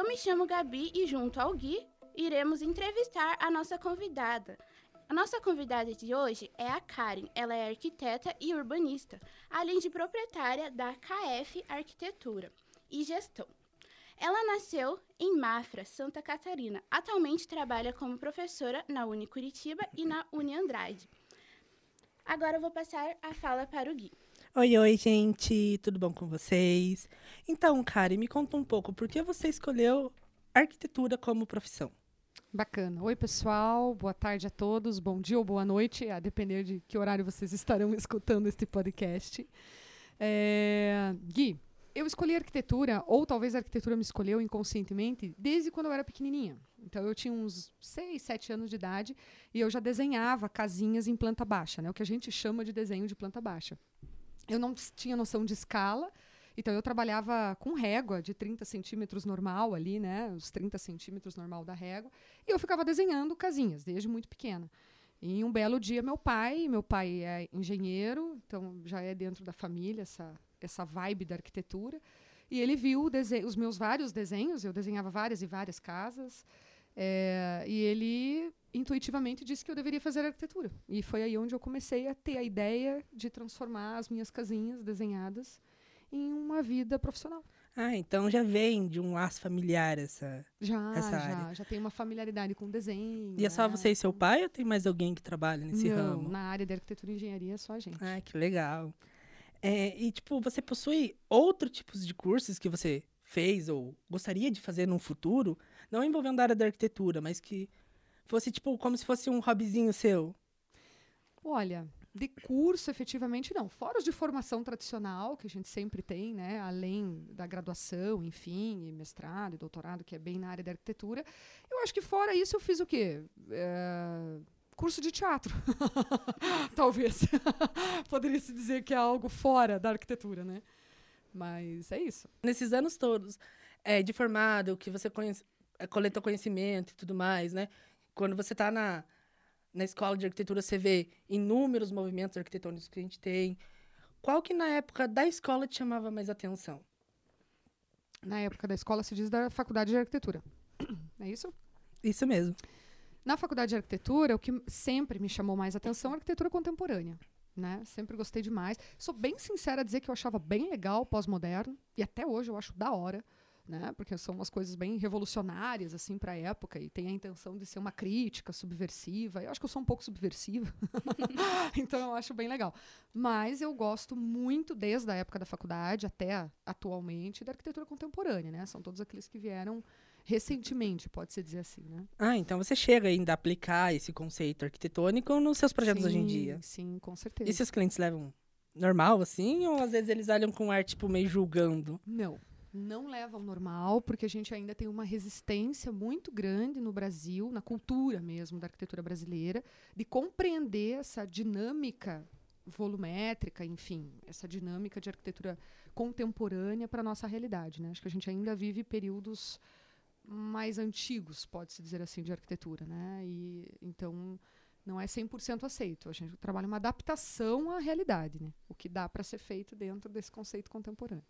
Eu me chamo Gabi e, junto ao Gui, iremos entrevistar a nossa convidada. A nossa convidada de hoje é a Karen. Ela é arquiteta e urbanista, além de proprietária da KF Arquitetura e Gestão. Ela nasceu em Mafra, Santa Catarina. Atualmente trabalha como professora na Uni Curitiba e na Uni Andrade. Agora eu vou passar a fala para o Gui. Oi, oi, gente, tudo bom com vocês? Então, Karen, me conta um pouco, por que você escolheu arquitetura como profissão? Bacana. Oi, pessoal, boa tarde a todos, bom dia ou boa noite, a depender de que horário vocês estarão escutando este podcast. É... Gui, eu escolhi arquitetura, ou talvez a arquitetura me escolheu inconscientemente, desde quando eu era pequenininha. Então, eu tinha uns 6, 7 anos de idade e eu já desenhava casinhas em planta baixa, né? o que a gente chama de desenho de planta baixa. Eu não tinha noção de escala, então eu trabalhava com régua de 30 centímetros normal ali, né? Os 30 centímetros normal da régua. E eu ficava desenhando casinhas, desde muito pequena. E um belo dia, meu pai, meu pai é engenheiro, então já é dentro da família essa, essa vibe da arquitetura. E ele viu os meus vários desenhos, eu desenhava várias e várias casas. É, e ele intuitivamente disse que eu deveria fazer arquitetura. E foi aí onde eu comecei a ter a ideia de transformar as minhas casinhas desenhadas em uma vida profissional. Ah, então já vem de um laço familiar essa, já, essa já, área. Já tem uma familiaridade com desenho. E é só né? você e seu pai ou tem mais alguém que trabalha nesse Não, ramo? na área de arquitetura e engenharia é só a gente. Ah, que legal. É, e, tipo, você possui outros tipos de cursos que você fez ou gostaria de fazer no futuro, não envolvendo a área da arquitetura, mas que fosse, tipo, como se fosse um hobbyzinho seu? Olha, de curso, efetivamente, não. Fora os de formação tradicional, que a gente sempre tem, né? Além da graduação, enfim, e mestrado e doutorado, que é bem na área da arquitetura. Eu acho que fora isso eu fiz o quê? É, curso de teatro. Talvez. Poderia se dizer que é algo fora da arquitetura, né? Mas é isso. Nesses anos todos é, de formado, que você conhece, é, coletou conhecimento e tudo mais, né? Quando você está na, na escola de arquitetura, você vê inúmeros movimentos arquitetônicos que a gente tem. Qual que na época da escola te chamava mais atenção? Na época da escola se diz da faculdade de arquitetura. É isso? Isso mesmo. Na faculdade de arquitetura, o que sempre me chamou mais atenção é a arquitetura contemporânea. Né? Sempre gostei demais. Sou bem sincera a dizer que eu achava bem legal o pós-moderno, e até hoje eu acho da hora né? Porque são umas coisas bem revolucionárias assim para a época e tem a intenção de ser uma crítica subversiva. Eu acho que eu sou um pouco subversiva, então eu acho bem legal. Mas eu gosto muito desde a época da faculdade até atualmente da arquitetura contemporânea, né? São todos aqueles que vieram recentemente, pode-se dizer assim, né? Ah, então você chega ainda a aplicar esse conceito arquitetônico nos seus projetos sim, hoje em dia. Sim, com certeza. E seus clientes levam normal assim ou às vezes eles olham com ar tipo meio julgando? Não não leva ao normal, porque a gente ainda tem uma resistência muito grande no Brasil, na cultura mesmo da arquitetura brasileira, de compreender essa dinâmica volumétrica, enfim, essa dinâmica de arquitetura contemporânea para a nossa realidade. Né? Acho que a gente ainda vive períodos mais antigos, pode-se dizer assim, de arquitetura. Né? E, então, não é 100% aceito. A gente trabalha uma adaptação à realidade, né? o que dá para ser feito dentro desse conceito contemporâneo.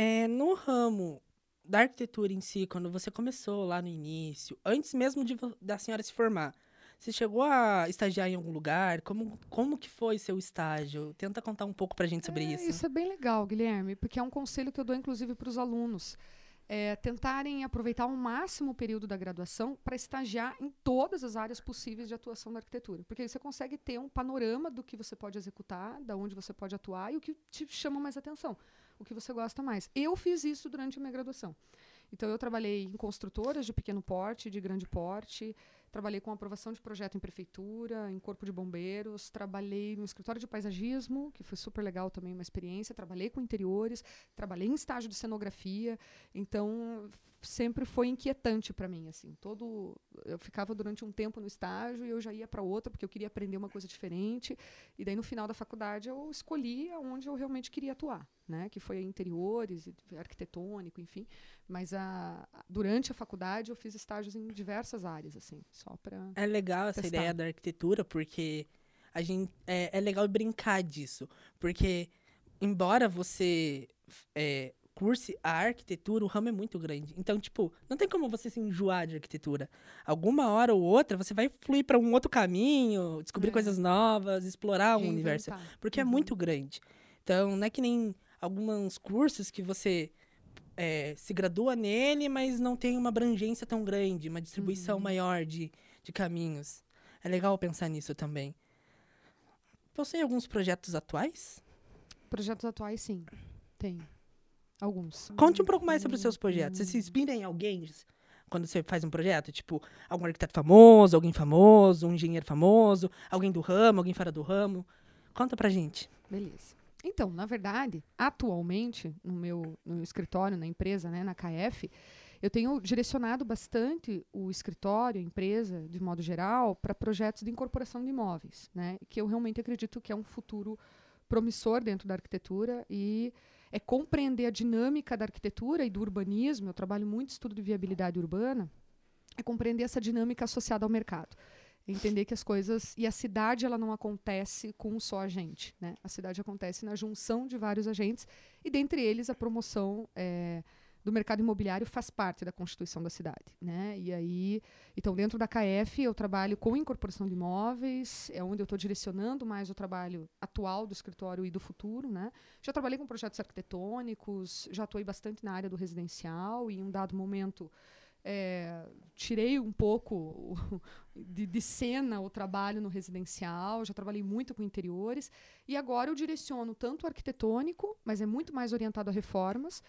É, no ramo da arquitetura em si, quando você começou lá no início, antes mesmo de, da senhora se formar, você chegou a estagiar em algum lugar? Como, como que foi seu estágio? Tenta contar um pouco pra gente sobre é, isso. Isso é bem legal, Guilherme, porque é um conselho que eu dou, inclusive, para os alunos. É, tentarem aproveitar ao máximo o período da graduação para estagiar em todas as áreas possíveis de atuação da arquitetura. Porque aí você consegue ter um panorama do que você pode executar, da onde você pode atuar e o que te chama mais atenção o que você gosta mais. Eu fiz isso durante a minha graduação. Então, eu trabalhei em construtoras de pequeno porte, de grande porte, trabalhei com aprovação de projeto em prefeitura, em corpo de bombeiros, trabalhei no escritório de paisagismo, que foi super legal também, uma experiência, trabalhei com interiores, trabalhei em estágio de cenografia, então sempre foi inquietante para mim, assim, todo eu ficava durante um tempo no estágio e eu já ia para outra porque eu queria aprender uma coisa diferente, e daí no final da faculdade eu escolhi aonde eu realmente queria atuar né, que foi interiores, arquitetônico, enfim. Mas a, durante a faculdade eu fiz estágios em diversas áreas, assim, só para. É legal essa ideia da arquitetura, porque a gente é, é legal brincar disso, porque embora você é, curse a arquitetura, o ramo é muito grande. Então, tipo, não tem como você se enjoar de arquitetura. Alguma hora ou outra, você vai fluir para um outro caminho, descobrir É. coisas novas, explorar o universo. Reinventar. Porque é Uhum. muito grande. Então, não é que nem alguns cursos que você é, se gradua nele, mas não tem uma abrangência tão grande, uma distribuição Uhum. maior de, de caminhos. É legal pensar nisso também. Possui alguns projetos atuais? Projetos atuais, sim. Tem. Alguns. Conte um pouco mais sobre os seus projetos. Você se inspira em alguém quando você faz um projeto? Tipo, algum arquiteto famoso, alguém famoso, um engenheiro famoso, alguém do ramo, alguém fora do ramo? Conta pra gente. Beleza. Então, na verdade, atualmente, no meu no escritório, na empresa, né, na KF, eu tenho direcionado bastante o escritório, a empresa, de modo geral, para projetos de incorporação de imóveis, né, que eu realmente acredito que é um futuro promissor dentro da arquitetura e é compreender a dinâmica da arquitetura e do urbanismo. Eu trabalho muito estudo de viabilidade urbana, é compreender essa dinâmica associada ao mercado. Entender que as coisas. E a cidade ela não acontece com um só agente. Né? A cidade acontece na junção de vários agentes, e dentre eles a promoção eh, do mercado imobiliário faz parte da constituição da cidade. Né? E aí, então, dentro da KF, eu trabalho com incorporação de imóveis, é onde eu estou direcionando mais o trabalho atual do escritório e do futuro. Né? Já trabalhei com projetos arquitetônicos, já atuei bastante na área do residencial, e em um dado momento. Eh, tirei um pouco de, de cena o trabalho no residencial, já trabalhei muito com interiores, e agora eu direciono tanto arquitetônico, mas é muito mais orientado a reformas,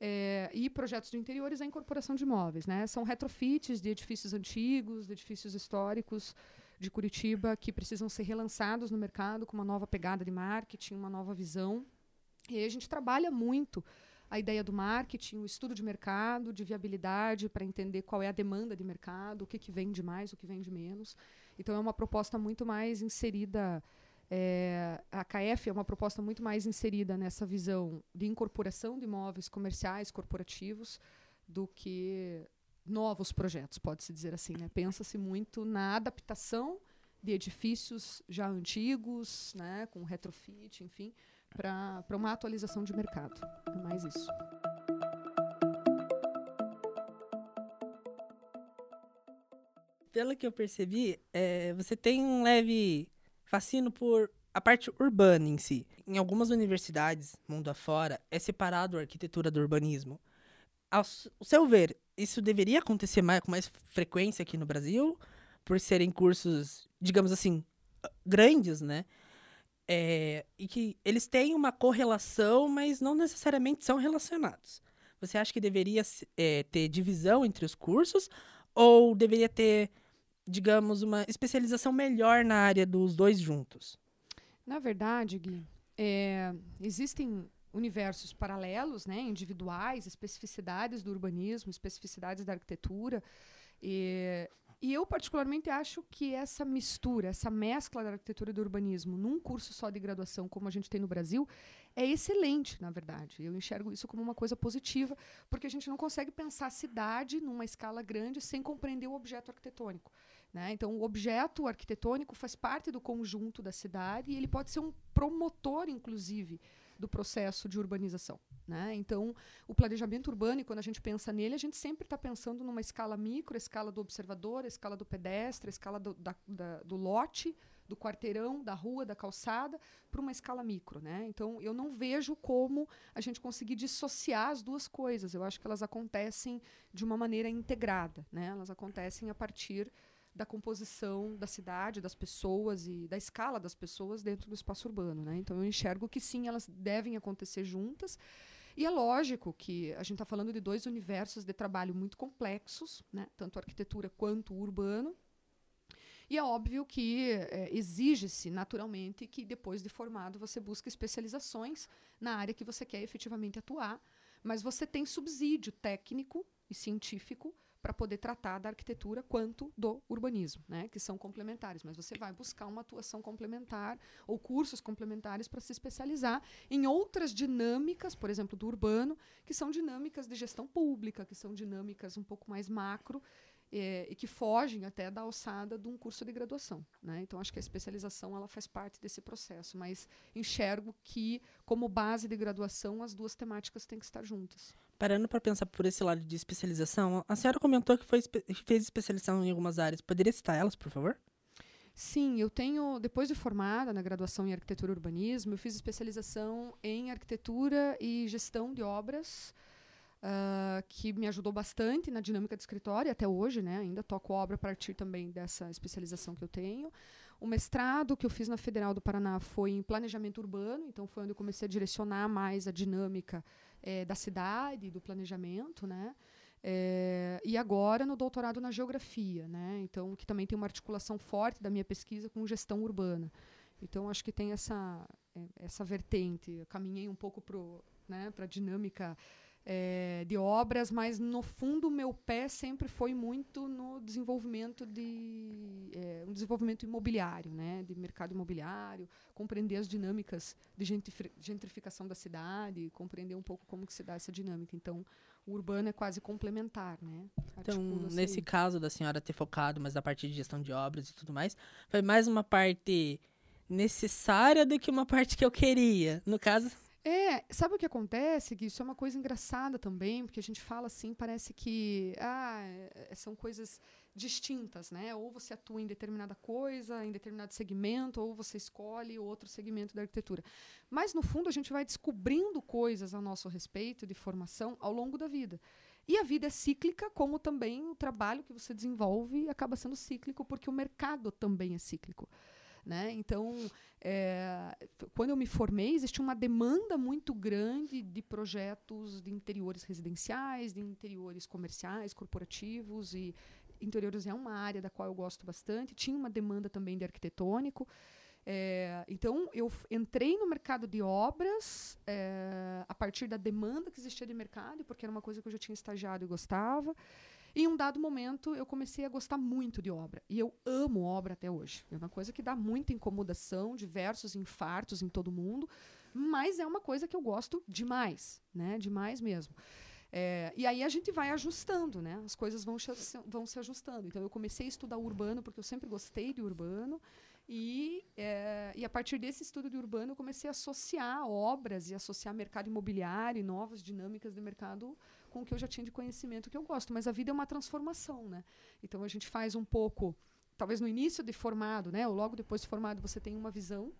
eh, e projetos de interiores à incorporação de imóveis. Né? São retrofits de edifícios antigos, de edifícios históricos de Curitiba, que precisam ser relançados no mercado com uma nova pegada de marketing, uma nova visão. E aí a gente trabalha muito a ideia do marketing, o estudo de mercado, de viabilidade, para entender qual é a demanda de mercado, o que, que vende mais, o que vende menos. Então, é uma proposta muito mais inserida. é, a KF é uma proposta muito mais inserida nessa visão de incorporação de imóveis comerciais, corporativos, do que novos projetos, pode-se dizer assim. Né? Pensa-se muito na adaptação de edifícios já antigos, né, com retrofit, enfim, para uma atualização de mercado. É mais isso. Pelo que eu percebi, é, você tem um leve fascino por a parte urbana em si. Em algumas universidades, mundo afora, é separado a arquitetura do urbanismo. Ao seu ver, isso deveria acontecer mais, com mais frequência aqui no Brasil, por serem cursos, digamos assim, grandes, né? É, e que eles têm uma correlação, mas não necessariamente são relacionados. Você acha que deveria é, ter divisão entre os cursos ou deveria ter, digamos, uma especialização melhor na área dos dois juntos? Na verdade, Gui, é, existem universos paralelos, né, individuais, especificidades do urbanismo, especificidades da arquitetura. E, e eu, particularmente, acho que essa mistura, essa mescla da arquitetura e do urbanismo num curso só de graduação, como a gente tem no Brasil, é excelente, na verdade. Eu enxergo isso como uma coisa positiva, porque a gente não consegue pensar a cidade numa escala grande sem compreender o objeto arquitetônico. Né? Então, o objeto arquitetônico faz parte do conjunto da cidade e ele pode ser um promotor, inclusive, do processo de urbanização. Né? Então, o planejamento urbano, quando a gente pensa nele, a gente sempre está pensando numa escala micro, escala do observador, escala do pedestre, escala do, da, da, do lote, do quarteirão, da rua, da calçada, para uma escala micro. Né? Então, eu não vejo como a gente conseguir dissociar as duas coisas. Eu acho que elas acontecem de uma maneira integrada. Né? Elas acontecem a partir da composição da cidade, das pessoas e da escala das pessoas dentro do espaço urbano. Né? Então, eu enxergo que sim, elas devem acontecer juntas. E é lógico que a gente está falando de dois universos de trabalho muito complexos, né? tanto arquitetura quanto urbano. E é óbvio que é, exige-se, naturalmente, que depois de formado você busque especializações na área que você quer efetivamente atuar, mas você tem subsídio técnico e científico para poder tratar da arquitetura quanto do urbanismo, né, que são complementares. Mas você vai buscar uma atuação complementar ou cursos complementares para se especializar em outras dinâmicas, por exemplo, do urbano, que são dinâmicas de gestão pública, que são dinâmicas um pouco mais macro é, e que fogem até da alçada de um curso de graduação. Né? Então, acho que a especialização ela faz parte desse processo, mas enxergo que, como base de graduação, as duas temáticas têm que estar juntas. Parando para pensar por esse lado de especialização, a senhora comentou que, foi, fez especialização em algumas áreas. Poderia citar elas, por favor? Sim, eu tenho, depois de formada na graduação em arquitetura e urbanismo, eu fiz especialização em arquitetura e gestão de obras, uh, que me ajudou bastante na dinâmica do escritório, até hoje, né? Ainda toco obra a partir também dessa especialização que eu tenho. O mestrado que eu fiz na Federal do Paraná foi em planejamento urbano, então foi onde eu comecei a direcionar mais a dinâmica eh, da cidade, do planejamento, né? É, e agora no doutorado na geografia, né? Então, que também tem uma articulação forte da minha pesquisa com gestão urbana. Então, acho que tem essa, é, essa vertente. Eu caminhei um pouco para né, a dinâmica é, de obras, mas no fundo o meu pé sempre foi muito no desenvolvimento de é, um desenvolvimento imobiliário, né, de mercado imobiliário, compreender as dinâmicas de gentrificação da cidade, compreender um pouco como que se dá essa dinâmica. Então, o urbano é quase complementar, né? Então, nesse caso da senhora ter focado mais na parte de gestão de obras e tudo mais, foi mais uma parte necessária do que uma parte que eu queria. No caso, é, sabe o que acontece? Que isso é uma coisa engraçada também, porque a gente fala assim, parece que ah, é, são coisas distintas, né? Ou você atua em determinada coisa, em determinado segmento, ou você escolhe outro segmento da arquitetura. Mas no fundo a gente vai descobrindo coisas a nosso respeito de formação ao longo da vida. E a vida é cíclica, como também o trabalho que você desenvolve acaba sendo cíclico, porque o mercado também é cíclico. Né? Então, é, quando eu me formei, existia uma demanda muito grande de projetos de interiores residenciais, de interiores comerciais, corporativos, e interiores é uma área da qual eu gosto bastante. Tinha uma demanda também de arquitetônico. É, então, eu entrei no mercado de obras é, a partir da demanda que existia de mercado, porque era uma coisa que eu já tinha estagiado e gostava. Em um dado momento eu comecei a gostar muito de obra. E eu amo obra até hoje. É uma coisa que dá muita incomodação, diversos infartos em todo mundo, mas é uma coisa que eu gosto demais, né? Demais mesmo. É, e aí a gente vai ajustando, né? As coisas vão, vão se ajustando. Então eu comecei a estudar urbano porque eu sempre gostei de urbano. E, é, e a partir desse estudo de urbano eu comecei a associar obras e associar mercado imobiliário e novas dinâmicas de mercado com o que eu já tinha de conhecimento que eu gosto. Mas a vida é uma transformação, né? Então a gente faz um pouco, talvez no início de formado, né? Ou logo depois de formado você tem uma visão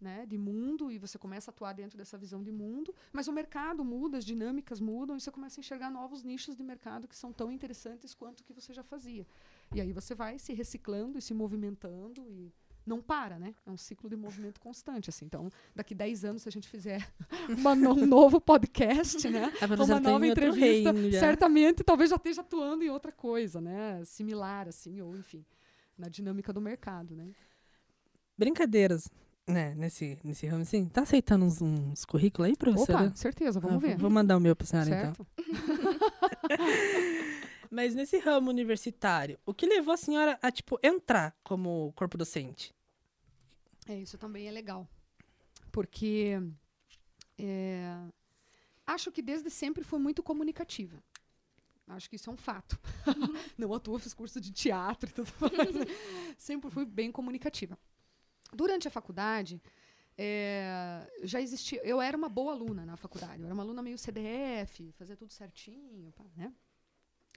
né, de mundo e você começa a atuar dentro dessa visão de mundo, mas o mercado muda, as dinâmicas mudam e você começa a enxergar novos nichos de mercado que são tão interessantes quanto o que você já fazia. E aí você vai se reciclando e se movimentando e não para, né? É um ciclo de movimento constante, assim. Então, daqui 10 anos, se a gente fizer uma, um novo podcast, né? uma nova entrevista, certamente talvez já esteja atuando em outra coisa, né? Similar, assim, ou enfim, na dinâmica do mercado, né? Brincadeiras, né, nesse, nesse ramo, assim, tá aceitando uns, uns currículos aí, professora? Opa, certeza, vamos ah, ver. Vou mandar o meu pra senhora, então. certo. então. Mas nesse ramo universitário, o que levou a senhora a, tipo, entrar como corpo docente? É, isso também é legal. Porque é, acho que desde sempre foi muito comunicativa. Acho que isso é um fato. Não à fiz curso de teatro e tudo mais. Né? sempre fui bem comunicativa. Durante a faculdade, é, já existia. Eu era uma boa aluna na faculdade. Eu era uma aluna meio CDF, fazia tudo certinho, né?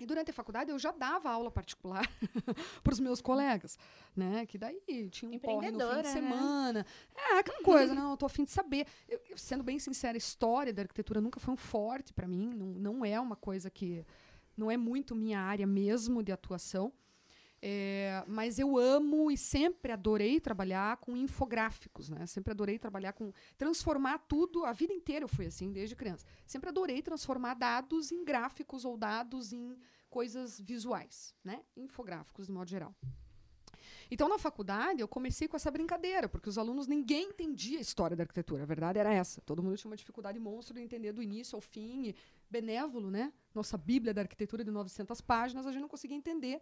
E durante a faculdade eu já dava aula particular para os meus colegas, né? Que daí tinha um porre no fim de né? semana. Né? É, aquela coisa, não, eu tô afim de saber. Eu, sendo bem sincera, a história da arquitetura nunca foi um forte para mim, não, não é uma coisa que... Não é muito minha área mesmo de atuação. É, mas eu amo e sempre adorei trabalhar com infográficos, né? Sempre adorei trabalhar com transformar tudo. A vida inteira eu fui assim desde criança. Sempre adorei transformar dados em gráficos ou dados em coisas visuais, né? Infográficos de modo geral. Então, na faculdade, eu comecei com essa brincadeira, porque os alunos, ninguém entendia a história da arquitetura. A verdade era essa. Todo mundo tinha uma dificuldade monstro de entender do início ao fim. benévolo, né? Nossa Bíblia da arquitetura de 900 páginas, a gente não conseguia entender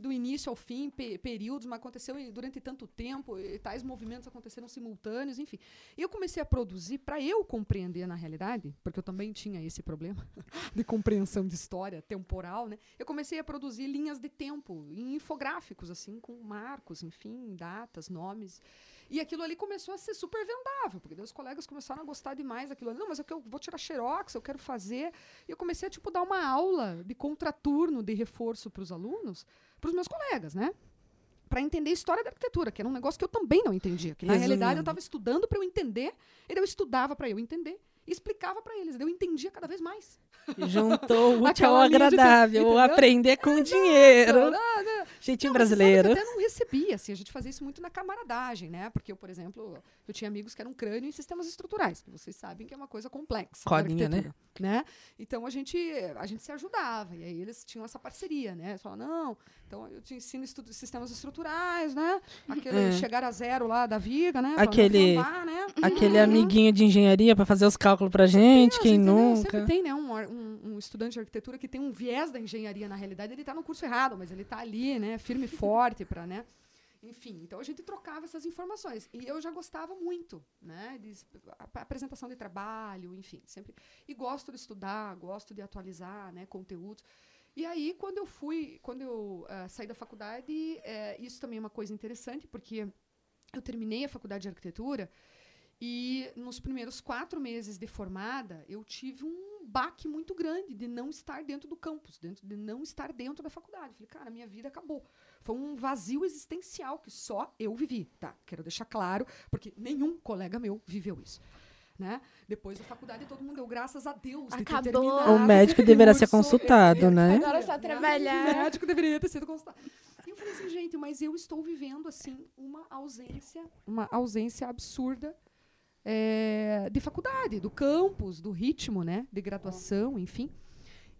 do início ao fim, pe- períodos, mas aconteceu durante tanto tempo, e tais movimentos aconteceram simultâneos, enfim. E eu comecei a produzir para eu compreender na realidade, porque eu também tinha esse problema de compreensão de história temporal, né? Eu comecei a produzir linhas de tempo em infográficos assim, com marcos, enfim, datas, nomes. E aquilo ali começou a ser super vendável, porque os colegas começaram a gostar demais daquilo ali. Não, mas eu, quero- vou tirar xerox, eu quero fazer. E eu comecei a tipo dar uma aula de contraturno de reforço para os alunos, para os meus colegas, né? Para entender a história da arquitetura, que era um negócio que eu também não entendia. Que na realidade eu Resumindo. estava estudando para eu entender, e eu estudava para eu entender, e explicava para eles, eu entendia cada vez mais. Juntou o útil ao Aquela linha de tempo, agradável, entendeu? aprender com dinheiro. Não, não, Jeitinho Não, brasileiro. que até não recebia, assim, a gente fazia isso muito na camaradagem, né? Porque eu, por exemplo, eu tinha amigos que eram crânio em sistemas estruturais, que vocês sabem que é uma coisa complexa. Codinha, né? né? Então a gente, a gente se ajudava, e aí eles tinham essa parceria, né? Eles falavam, não, então eu te ensino estu- sistemas estruturais, né? Aquele É. chegar a zero lá da viga, né? Aquele- afundar, né? Aquele amiguinho de engenharia pra fazer os cálculos pra gente, Deus, quem entendeu? nunca. Sempre tem, né? Um, um- um estudante de arquitetura que tem um viés da engenharia, na realidade, ele está no curso errado, mas ele está ali, né? Firme e forte para, né? Enfim, então a gente trocava essas informações. E eu já gostava muito, né? De apresentação de trabalho, enfim, sempre. E gosto de estudar, gosto de atualizar, né? Conteúdos. E aí, quando eu fui, quando eu ah, saí da faculdade, eh, isso também é uma coisa interessante, porque eu terminei a faculdade de arquitetura e nos primeiros quatro meses de formada, eu tive um baque muito grande de não estar dentro do campus, dentro, de não estar dentro da faculdade. Falei, cara, minha vida acabou. Foi um vazio existencial que só eu vivi. Tá, quero deixar claro, porque nenhum colega meu viveu isso. Né? Depois da faculdade, todo mundo deu graças a Deus. de ter Acabou. terminado O médico deverá ser consultado, É, né? Agora só trabalhar. O médico deveria ter sido consultado. E eu falei assim, gente, mas eu estou vivendo assim uma ausência, uma ausência absurda é, de faculdade, do campus, do ritmo, né, de graduação, enfim.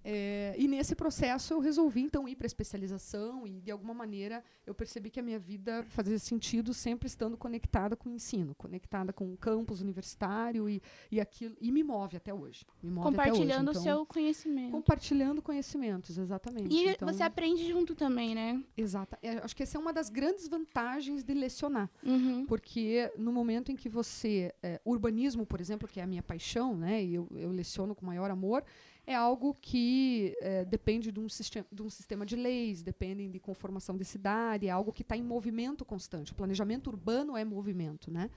É, e nesse processo eu resolvi então ir para especialização e de alguma maneira eu percebi que a minha vida fazia sentido sempre estando conectada com o ensino, conectada com o campus universitário e, e aquilo e me move até hoje. Move até hoje. Compartilhando o Então, seu conhecimento. compartilhando conhecimentos, exatamente. E Então, você aprende junto também, né? Exata. É, acho que essa é uma das grandes vantagens de lecionar. Uhum. Porque no momento em que você. é, urbanismo, por exemplo, que é a minha paixão, né? E eu, eu leciono com maior amor, é algo que é, depende de um, sistema, de um sistema de leis, dependem de conformação de cidade, é algo que está em movimento constante. O planejamento urbano é movimento, né?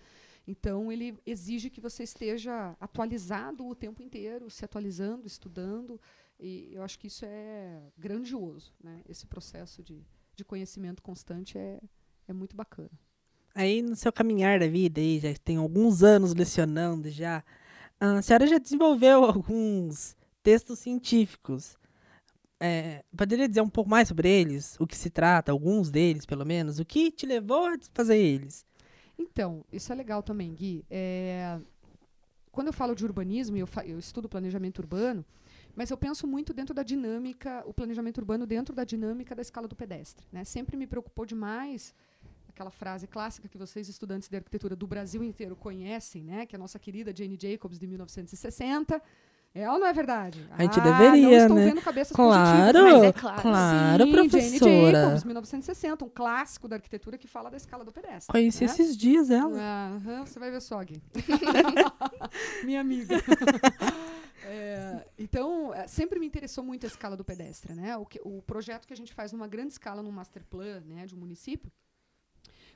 Então, ele exige que você esteja atualizado o tempo inteiro, se atualizando, estudando. E eu acho que isso é grandioso, né? Esse processo de, de conhecimento constante é, é muito bacana. Aí no seu caminhar da vida, aí já tem alguns anos lecionando já, a senhora já desenvolveu alguns textos científicos. É, poderia dizer um pouco mais sobre eles? O que se trata, alguns deles, pelo menos? O que te levou a fazer eles? Então, isso é legal também, Gui. É, quando eu falo de urbanismo, eu, eu estudo planejamento urbano, mas eu penso muito dentro da dinâmica, o planejamento urbano dentro da dinâmica da escala do pedestre. Né? Sempre me preocupou demais aquela frase clássica que vocês, estudantes de arquitetura do Brasil inteiro, conhecem, né? que é a nossa querida Jane Jacobs, de 1960. É ou não é verdade? A gente Ah, deveria, não estou né? vendo cabeças Claro, positivas. Mas é claro. claro, Sim, Jane professora. Jacobs, 1960, um clássico da arquitetura que fala da escala do pedestre. Conheci né? esses dias ela. Aham, você vai ver só, Gui. Minha amiga. É, então, é, sempre me interessou muito a escala do pedestre, né? O, que- o projeto que a gente faz numa grande escala, num master plan, né, de um município,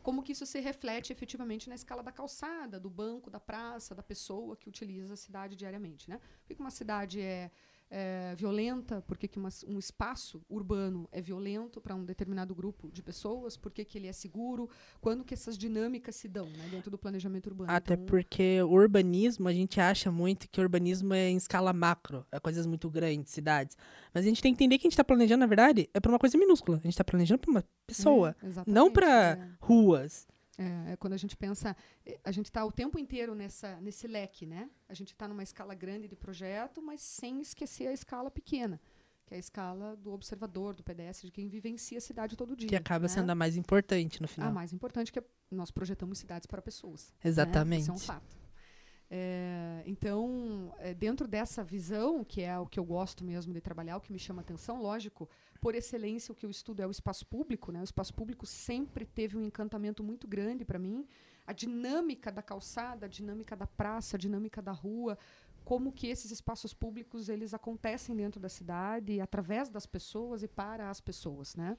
como que isso se reflete efetivamente na escala da calçada, do banco, da praça, da pessoa que utiliza a cidade diariamente, né? Por que uma cidade é, é violenta? Por que, que uma- um espaço urbano é violento para um determinado grupo de pessoas? Por que, que ele é seguro? Quando que essas dinâmicas se dão né, dentro do planejamento urbano? Até Então, porque o urbanismo, a gente acha muito que o urbanismo é em escala macro, é coisas muito grandes, cidades. Mas a gente tem que entender que a gente está planejando, na verdade, é para uma coisa minúscula. A gente está planejando para uma pessoa, é, não para ruas. É, é quando a gente pensa, eh, a gente está o tempo inteiro nessa, nesse leque, né? A gente está numa escala grande de projeto, mas sem esquecer a escala pequena, que é a escala do observador, do pedestre, de quem vivencia a cidade todo dia. Que acaba né? sendo a mais importante no A final. mais importante que é nós projetamos cidades para pessoas. né? Exatamente. Isso é um fato. É, então, é, dentro dessa visão, que é o que eu gosto mesmo de trabalhar, o que me chama atenção, lógico, por excelência o que eu estudo é o espaço público, né? O espaço público sempre teve um encantamento muito grande para mim. A dinâmica da calçada, a dinâmica da praça, a dinâmica da rua, como que esses espaços públicos eles acontecem dentro da cidade, através das pessoas e para as pessoas, né?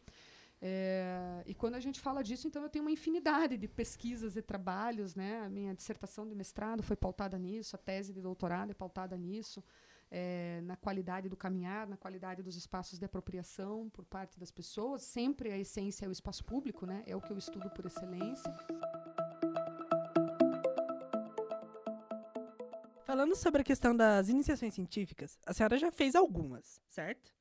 É, e quando a gente fala disso, então eu tenho uma infinidade de pesquisas e trabalhos, né? A minha dissertação de mestrado foi pautada nisso, a tese de doutorado é pautada nisso, é, na qualidade do caminhar, na qualidade dos espaços de apropriação por parte das pessoas. Sempre a essência é o espaço público, né? É o que eu estudo por excelência. Falando sobre a questão das iniciações científicas, a senhora já fez algumas, certo?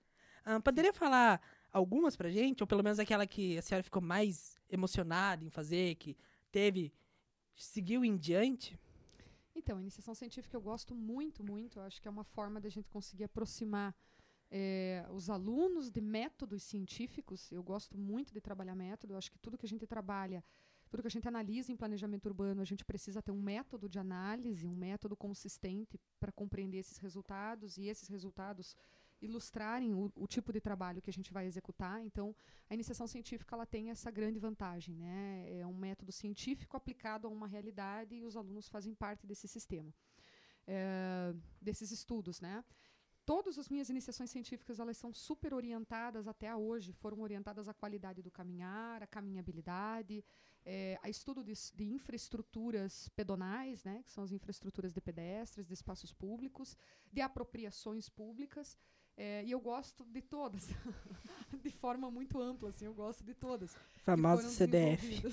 Ah, poderia falar algumas pra gente, ou pelo menos aquela que a senhora ficou mais emocionada em fazer, que teve, seguiu em diante? Então, iniciação científica eu gosto muito, muito. Eu acho que é uma forma da gente conseguir aproximar é, os alunos de métodos científicos. Eu gosto muito de trabalhar método. Eu acho que tudo que a gente trabalha, tudo que a gente analisa em planejamento urbano, a gente precisa ter um método de análise, um método consistente para compreender esses resultados e esses resultados ilustrarem o, o, tipo de trabalho que a gente vai executar. Então, a iniciação científica ela tem essa grande vantagem, né? É um método científico aplicado a uma realidade e os alunos fazem parte desse sistema, é, desses estudos, né? Todas as minhas iniciações científicas elas são super orientadas até hoje, foram orientadas à qualidade do caminhar, à caminhabilidade, é, a estudo de, de, infraestruturas pedonais, né, que são as infraestruturas de pedestres, de espaços públicos, de apropriações públicas. É, e eu gosto de todas, de forma muito ampla, assim, eu gosto de todas. Famoso CDF.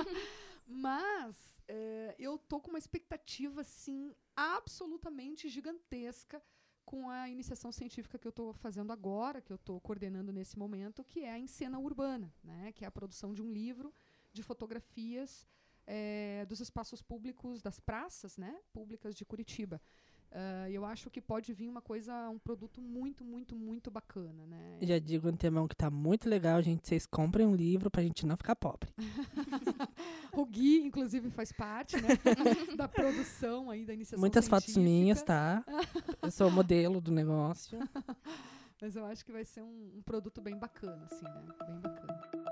Mas é, eu tô com uma expectativa, assim, absolutamente gigantesca com a iniciação científica que eu estou fazendo agora, que eu estou coordenando nesse momento, que é a Encena Urbana, né, que é a produção de um livro de fotografias é, dos espaços públicos, das praças né, públicas de Curitiba. Uh, eu acho que pode vir uma coisa, um produto muito, muito, muito bacana, né? Já digo antemão que tá muito legal, gente. Vocês comprem um livro pra gente não ficar pobre. o Gui, inclusive, faz parte, né? da produção aí, da iniciação Muitas científica. fotos minhas, tá? Eu sou modelo do negócio. Mas eu acho que vai ser um, um produto bem bacana, assim, né? Bem bacana.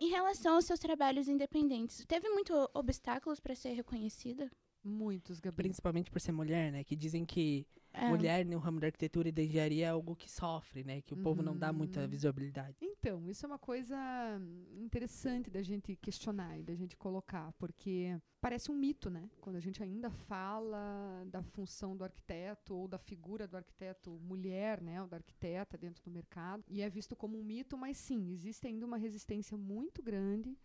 Em relação aos seus trabalhos independentes, teve muitos obstáculos para ser reconhecida? Muitos, Gabriel. Principalmente por ser mulher, né? Que dizem que é. mulher no ramo da arquitetura e da engenharia é algo que sofre, né? Que o uhum. povo não dá muita uhum. visibilidade. Então, isso é uma coisa interessante da gente questionar e da gente colocar, porque parece um mito, né? Quando a gente ainda fala da função do arquiteto ou da figura do arquiteto mulher, né? Ou da arquiteta dentro do mercado. E é visto como um mito, mas sim, existe ainda uma resistência muito grande.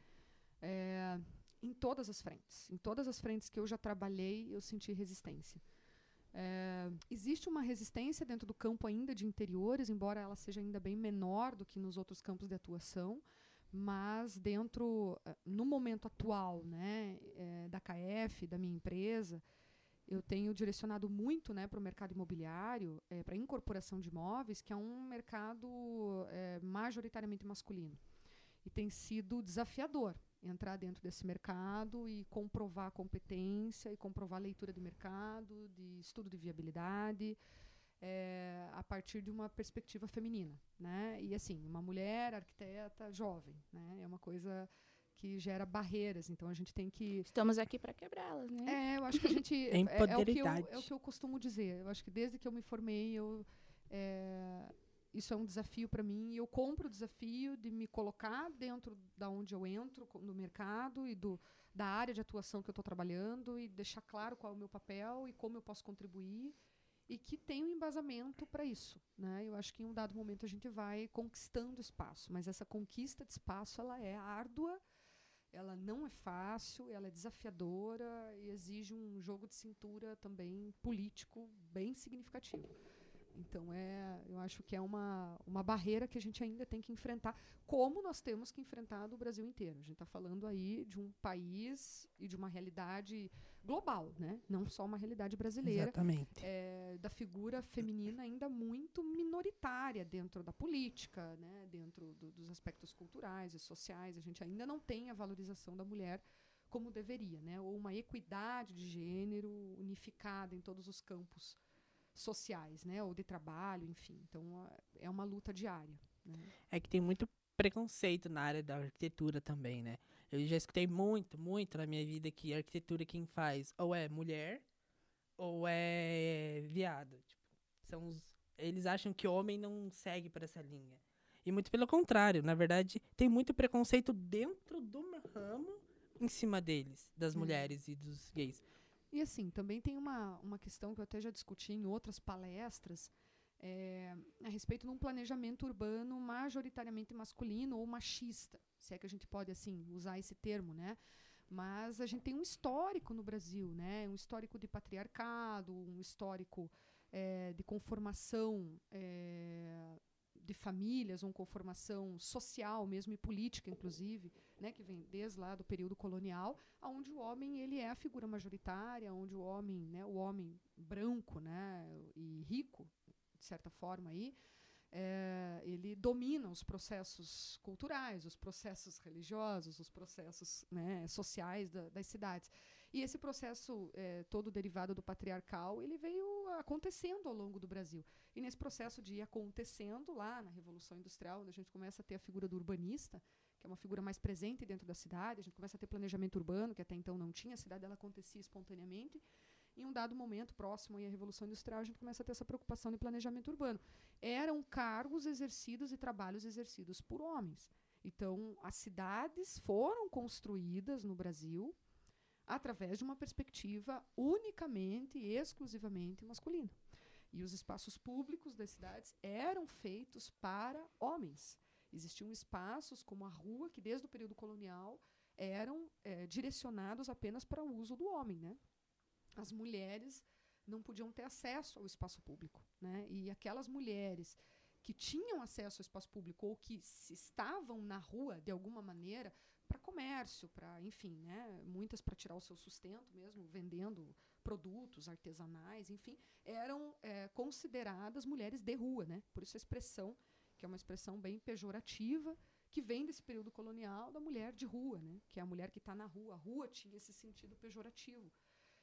É, em todas as frentes. Em todas as frentes que eu já trabalhei, eu senti resistência. É, existe uma resistência dentro do campo ainda de interiores, embora ela seja ainda bem menor do que nos outros campos de atuação, mas dentro, eh, no momento atual, né, é, da KF, da minha empresa, eu tenho direcionado muito né, para o mercado imobiliário, é, para a incorporação de imóveis, que é um mercado majoritariamente masculino. E tem sido desafiador, entrar dentro desse mercado e comprovar a competência e comprovar a leitura de mercado, de estudo de viabilidade, é, a partir de uma perspectiva feminina, né? E assim, uma mulher arquiteta jovem, né? É uma coisa que gera barreiras, então a gente tem que estamos aqui para quebrá-las, né? É, eu acho que a gente é, é, o que eu, é o que eu costumo dizer. Eu acho que desde que eu me formei eu é, isso é um desafio para mim e eu compro o desafio de me colocar dentro da onde eu entro no mercado e do, da área de atuação que eu estou trabalhando e deixar claro qual é o meu papel e como eu posso contribuir e que tem um embasamento para isso, né? Eu acho que em um dado momento a gente vai conquistando espaço, mas essa conquista de espaço ela é árdua, ela não é fácil, ela é desafiadora e exige um jogo de cintura também político bem significativo. Então, é, eu acho que é uma, uma barreira que a gente ainda tem que enfrentar, como nós temos que enfrentar no Brasil inteiro. A gente está falando aí de um país e de uma realidade global, né? não só uma realidade brasileira. Exatamente. É, da figura feminina ainda muito minoritária dentro da política, né? dentro do, dos aspectos culturais e sociais. A gente ainda não tem a valorização da mulher como deveria, né? Ou uma equidade de gênero unificada em todos os campos sociais, né? Ou de trabalho, enfim. Então é uma luta diária. Né? É que tem muito preconceito na área da arquitetura também, né? Eu já escutei muito, muito na minha vida que arquitetura quem faz ou é mulher ou é viado. Tipo, são os, eles acham que homem não segue por essa linha. E muito pelo contrário, na verdade, tem muito preconceito dentro do ramo em cima deles, das hum. mulheres e dos gays. E assim, também tem uma, uma questão que eu até já discuti em outras palestras, é, a respeito de um planejamento urbano majoritariamente masculino ou machista, se é que a gente pode assim usar esse termo, né? Mas a gente tem um histórico no Brasil, né? Um histórico de patriarcado, um histórico é, de conformação é, de famílias, uma conformação social mesmo e política, inclusive, né, que vem desde lá do período colonial, onde o homem ele é a figura majoritária, onde o homem, né, o homem branco, né, e rico, de certa forma aí, é, ele domina os processos culturais, os processos religiosos, os processos né, sociais da, das cidades. E esse processo é, todo derivado do patriarcal, ele veio acontecendo ao longo do Brasil. E nesse processo de ir acontecendo lá na Revolução Industrial, onde a gente começa a ter a figura do urbanista, que é uma figura mais presente dentro da cidade, a gente começa a ter planejamento urbano, que até então não tinha, a cidade ela acontecia espontaneamente em um dado momento próximo à Revolução Industrial, a gente começa a ter essa preocupação de planejamento urbano. Eram cargos exercidos e trabalhos exercidos por homens. Então, as cidades foram construídas no Brasil através de uma perspectiva unicamente e exclusivamente masculina. E os espaços públicos das cidades eram feitos para homens. Existiam espaços como a rua, que desde o período colonial eram é, direcionados apenas para o uso do homem, né? as mulheres não podiam ter acesso ao espaço público. Né? E aquelas mulheres que tinham acesso ao espaço público ou que estavam na rua de alguma maneira para comércio, para enfim, né, muitas para tirar o seu sustento mesmo, vendendo produtos artesanais, enfim, eram é, consideradas mulheres de rua, né? Por isso a expressão que é uma expressão bem pejorativa que vem desse período colonial da mulher de rua, né? Que é a mulher que está na rua. A rua tinha esse sentido pejorativo.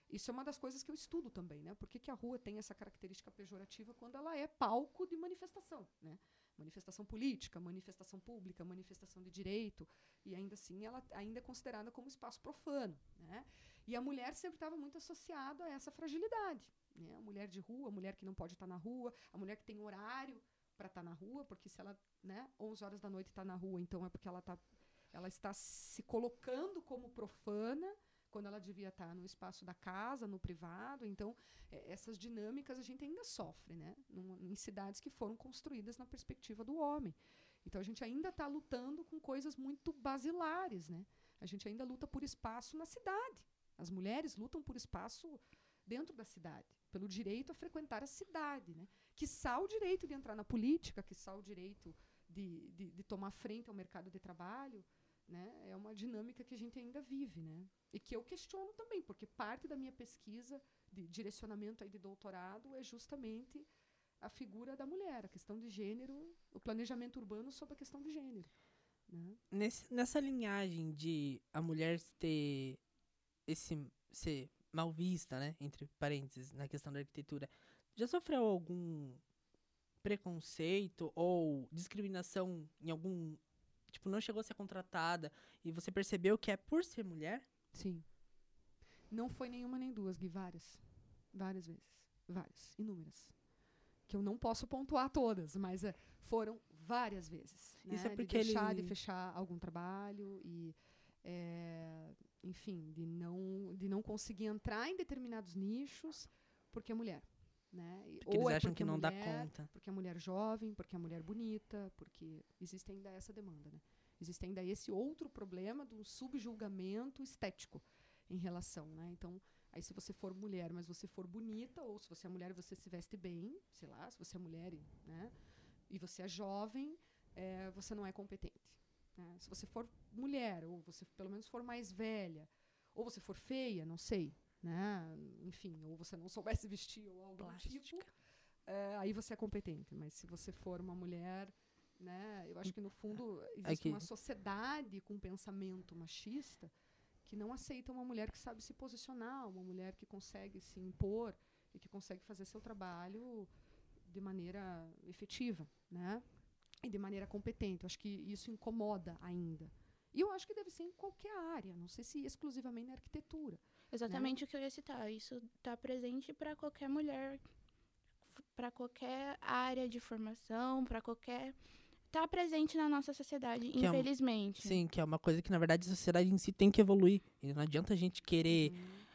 Isso é uma das coisas que eu estudo também, né? Por que, que a rua tem essa característica pejorativa quando ela é palco de manifestação, né? Manifestação política, manifestação pública, manifestação de direito, e ainda assim ela ainda é considerada como espaço profano, né? E a mulher sempre estava muito associada a essa fragilidade, né? A mulher de rua, a mulher que não pode estar na rua, a mulher que tem horário para estar na rua, porque se ela, né, 11 horas da noite está na rua, então é porque ela tá ela está se colocando como profana, quando ela devia estar no espaço da casa, no privado. Então, é, essas dinâmicas a gente ainda sofre, né? Num, em cidades que foram construídas na perspectiva do homem. Então, a gente ainda está lutando com coisas muito basilares, né? A gente ainda luta por espaço na cidade. As mulheres lutam por espaço dentro da cidade, pelo direito a frequentar a cidade, né? Que o direito de entrar na política, que o direito de, de, de tomar frente ao mercado de trabalho, né? É uma dinâmica que a gente ainda vive, né? E que eu questiono também, porque parte da minha pesquisa de direcionamento aí de doutorado é justamente a figura da mulher, a questão de gênero, o planejamento urbano sobre a questão de gênero. Né? Nesse, nessa linhagem de a mulher ter esse ser mal vista, né, entre parênteses, na questão da arquitetura, já sofreu algum preconceito ou discriminação em algum tipo não chegou a ser contratada e você percebeu que é por ser mulher? Sim. Não foi nenhuma nem duas, Gui, várias. Várias vezes. Várias. Inúmeras. Que eu não posso pontuar todas, mas é, foram várias vezes. Né? Isso é porque de deixar ele... de fechar algum trabalho e. É, enfim, de não, de não conseguir entrar em determinados nichos porque é mulher. Né? Porque Ou eles é acham que não mulher, dá conta. Porque é mulher jovem, porque é mulher bonita, porque existe ainda essa demanda. Né? Existe ainda esse outro problema do subjulgamento estético em relação, né? Então, aí se você for mulher, mas você for bonita, ou se você é mulher e você se veste bem, sei lá, se você é mulher, né? E você é jovem, é, você não é competente. Né? Se você for mulher, ou você pelo menos for mais velha, ou você for feia, não sei, né? Enfim, ou você não soubesse vestir ou algo do tipo, é, aí você é competente. Mas se você for uma mulher né? Eu acho que, no fundo, existe é que... uma sociedade com um pensamento machista que não aceita uma mulher que sabe se posicionar, uma mulher que consegue se impor e que consegue fazer seu trabalho de maneira efetiva, né? E de maneira competente. Eu acho que isso incomoda ainda. E eu acho que deve ser em qualquer área, não sei se exclusivamente na arquitetura. Exatamente o que eu ia citar. Isso está presente para qualquer mulher, para qualquer área de formação, para qualquer. Está presente na nossa sociedade, Que é um- infelizmente. Sim, que é uma coisa que, na verdade, a sociedade em si tem que evoluir. E não adianta a gente querer,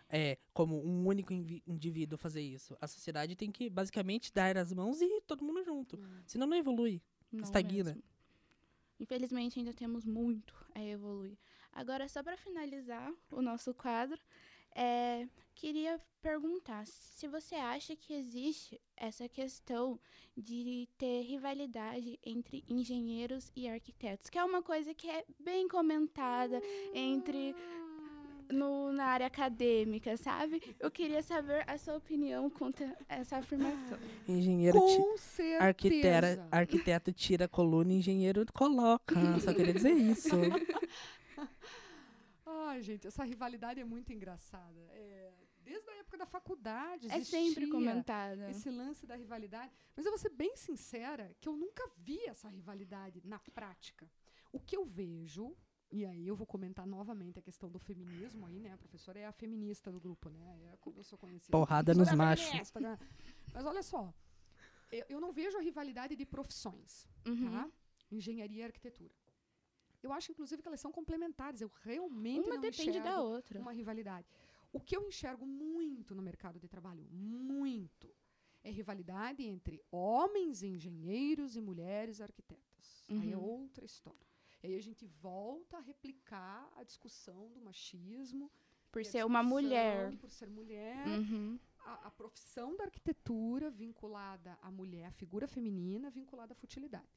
é, como um único indivíduo, fazer isso. A sociedade tem que, basicamente, dar as mãos e ir todo mundo junto. Hum. Senão não evolui. Não Estagna. mesmo. Infelizmente, ainda temos muito a evoluir. Agora, só para finalizar o nosso quadro, é, queria perguntar se você acha que existe essa questão de ter rivalidade entre engenheiros e arquitetos, que é uma coisa que é bem comentada entre no, na área acadêmica, sabe? Eu queria saber a sua opinião contra essa afirmação. Engenheiro Com certeza. arquitera, arquiteto tira a coluna, engenheiro coloca. Só queria dizer isso. Ai, gente, essa rivalidade é muito engraçada. É, desde a época da faculdade É sempre existia comentada. esse lance da rivalidade. Mas eu vou ser bem sincera que eu nunca vi essa rivalidade na prática. O que eu vejo, e aí eu vou comentar novamente a questão do feminismo aí, né? A professora é a feminista do grupo, né? É como eu sou conhecida. Porrada nos machos. feminista, né? Mas olha só, eu, eu não vejo a rivalidade de profissões Uhum. tá? Engenharia e arquitetura. Eu acho, inclusive, que elas são complementares. Eu realmente Uma não depende da outra. uma rivalidade. O que eu enxergo muito no mercado de trabalho, muito, é rivalidade entre homens engenheiros e mulheres arquitetas. Aí é Uhum. outra história. E aí a gente volta a replicar a discussão do machismo. Por ser uma mulher. Por ser mulher Uhum. a, a profissão da arquitetura vinculada à mulher, a figura feminina vinculada à futilidade.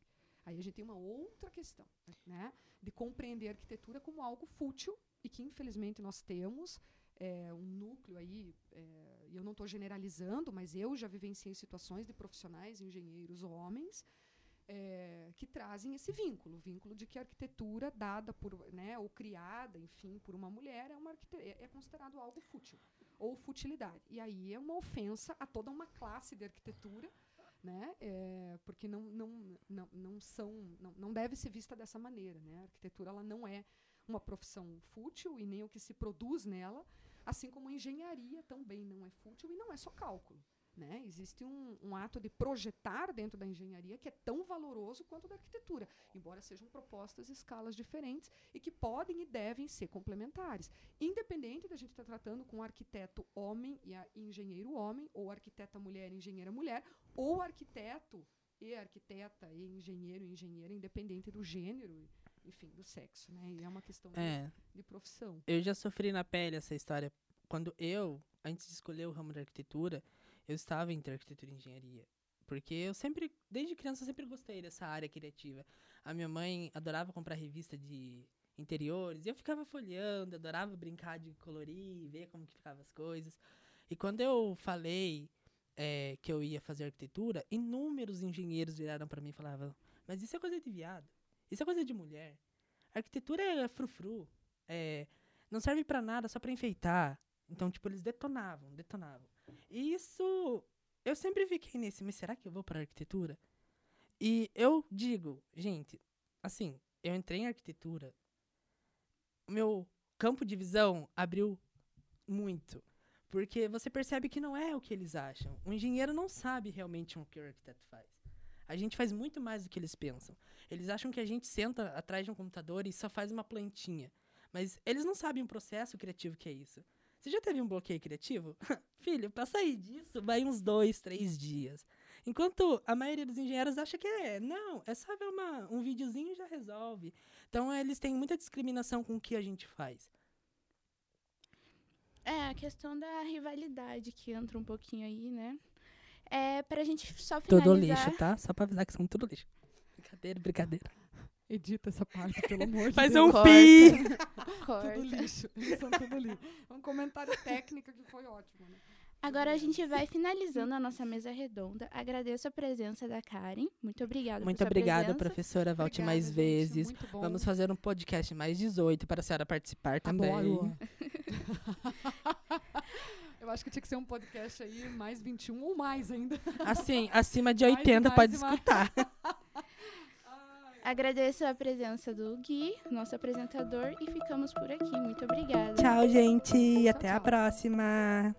Aí a gente tem uma outra questão, né? De compreender a arquitetura como algo fútil e que, infelizmente, nós temos é, um núcleo aí, é, eu não estou generalizando, mas eu já vivenciei situações de profissionais, engenheiros homens, é, que trazem esse vínculo, vínculo de que a arquitetura dada por, né, ou criada, enfim, por uma mulher é, uma é é considerado algo fútil ou futilidade. E aí é uma ofensa a toda uma classe de arquitetura, né? É, porque não, não, não, não são, não, não deve ser vista dessa maneira, né? A arquitetura ela não é uma profissão fútil e nem o que se produz nela, assim como a engenharia também não é fútil e não é só cálculo. Né? Existe um, um ato de projetar dentro da engenharia que é tão valoroso quanto da arquitetura, embora sejam propostas escalas diferentes e que podem e devem ser complementares. Independente da gente estar tratando com arquiteto homem e a- engenheiro homem, ou arquiteta mulher e engenheira mulher, ou arquiteto e arquiteta e engenheiro e engenheira, independente do gênero, enfim, do sexo. Né? E é uma questão de, É, de profissão. eu já sofri na pele essa história. Quando eu, antes de escolher o ramo da arquitetura, eu estava entre arquitetura e engenharia. Porque eu sempre, desde criança, eu sempre gostei dessa área criativa. A minha mãe adorava comprar revista de interiores, e eu ficava folheando, adorava brincar de colorir, ver como que ficavam as coisas. E quando eu falei eh, que eu ia fazer arquitetura, inúmeros engenheiros viraram para mim e falavam: Mas isso é coisa de viado, isso é coisa de mulher. Arquitetura é frufru, é, não serve para nada, só para enfeitar. Então, tipo, eles detonavam, detonavam. E isso, eu sempre fiquei nesse, mas será que eu vou para arquitetura? E eu digo, gente, assim, eu entrei em arquitetura, meu campo de visão abriu muito. Porque você percebe que não é o que eles acham. O engenheiro não sabe realmente o que o arquiteto faz. A gente faz muito mais do que eles pensam. Eles acham que a gente senta atrás de um computador e só faz uma plantinha. Mas eles não sabem o processo criativo que é isso. Você já teve um bloqueio criativo? Filho, pra sair disso, vai uns dois, três dias. Enquanto a maioria dos engenheiros acha que é, não, é só ver uma, um videozinho e já resolve. Então, eles têm muita discriminação com o que a gente faz. É, a questão da rivalidade que entra um pouquinho aí, né? É, pra gente só Tudo finalizar... lixo, tá? Só pra avisar que são tudo lixo. Brincadeira, brincadeira. Edita essa parte, pelo amor de Faz Deus. um Corta. pi! Corta. Tudo lixo. São tudo lixo. Um comentário técnico que foi ótimo, né? Agora a gente vai finalizando a nossa mesa redonda. Agradeço a presença da Karen. Muito obrigada Muito obrigada, presença. professora. Volte Obrigada, mais gente, vezes. muito bom. Vamos fazer um podcast mais 18 para a senhora participar também. Adoro. Eu acho que tinha que ser um podcast aí mais 21 ou mais ainda. Assim, acima de Mais e 80 mais pode mais. escutar. Agradeço a presença do Gui, nosso apresentador, e ficamos por aqui. Muito obrigada. Tchau, gente. Tchau, Até a próxima.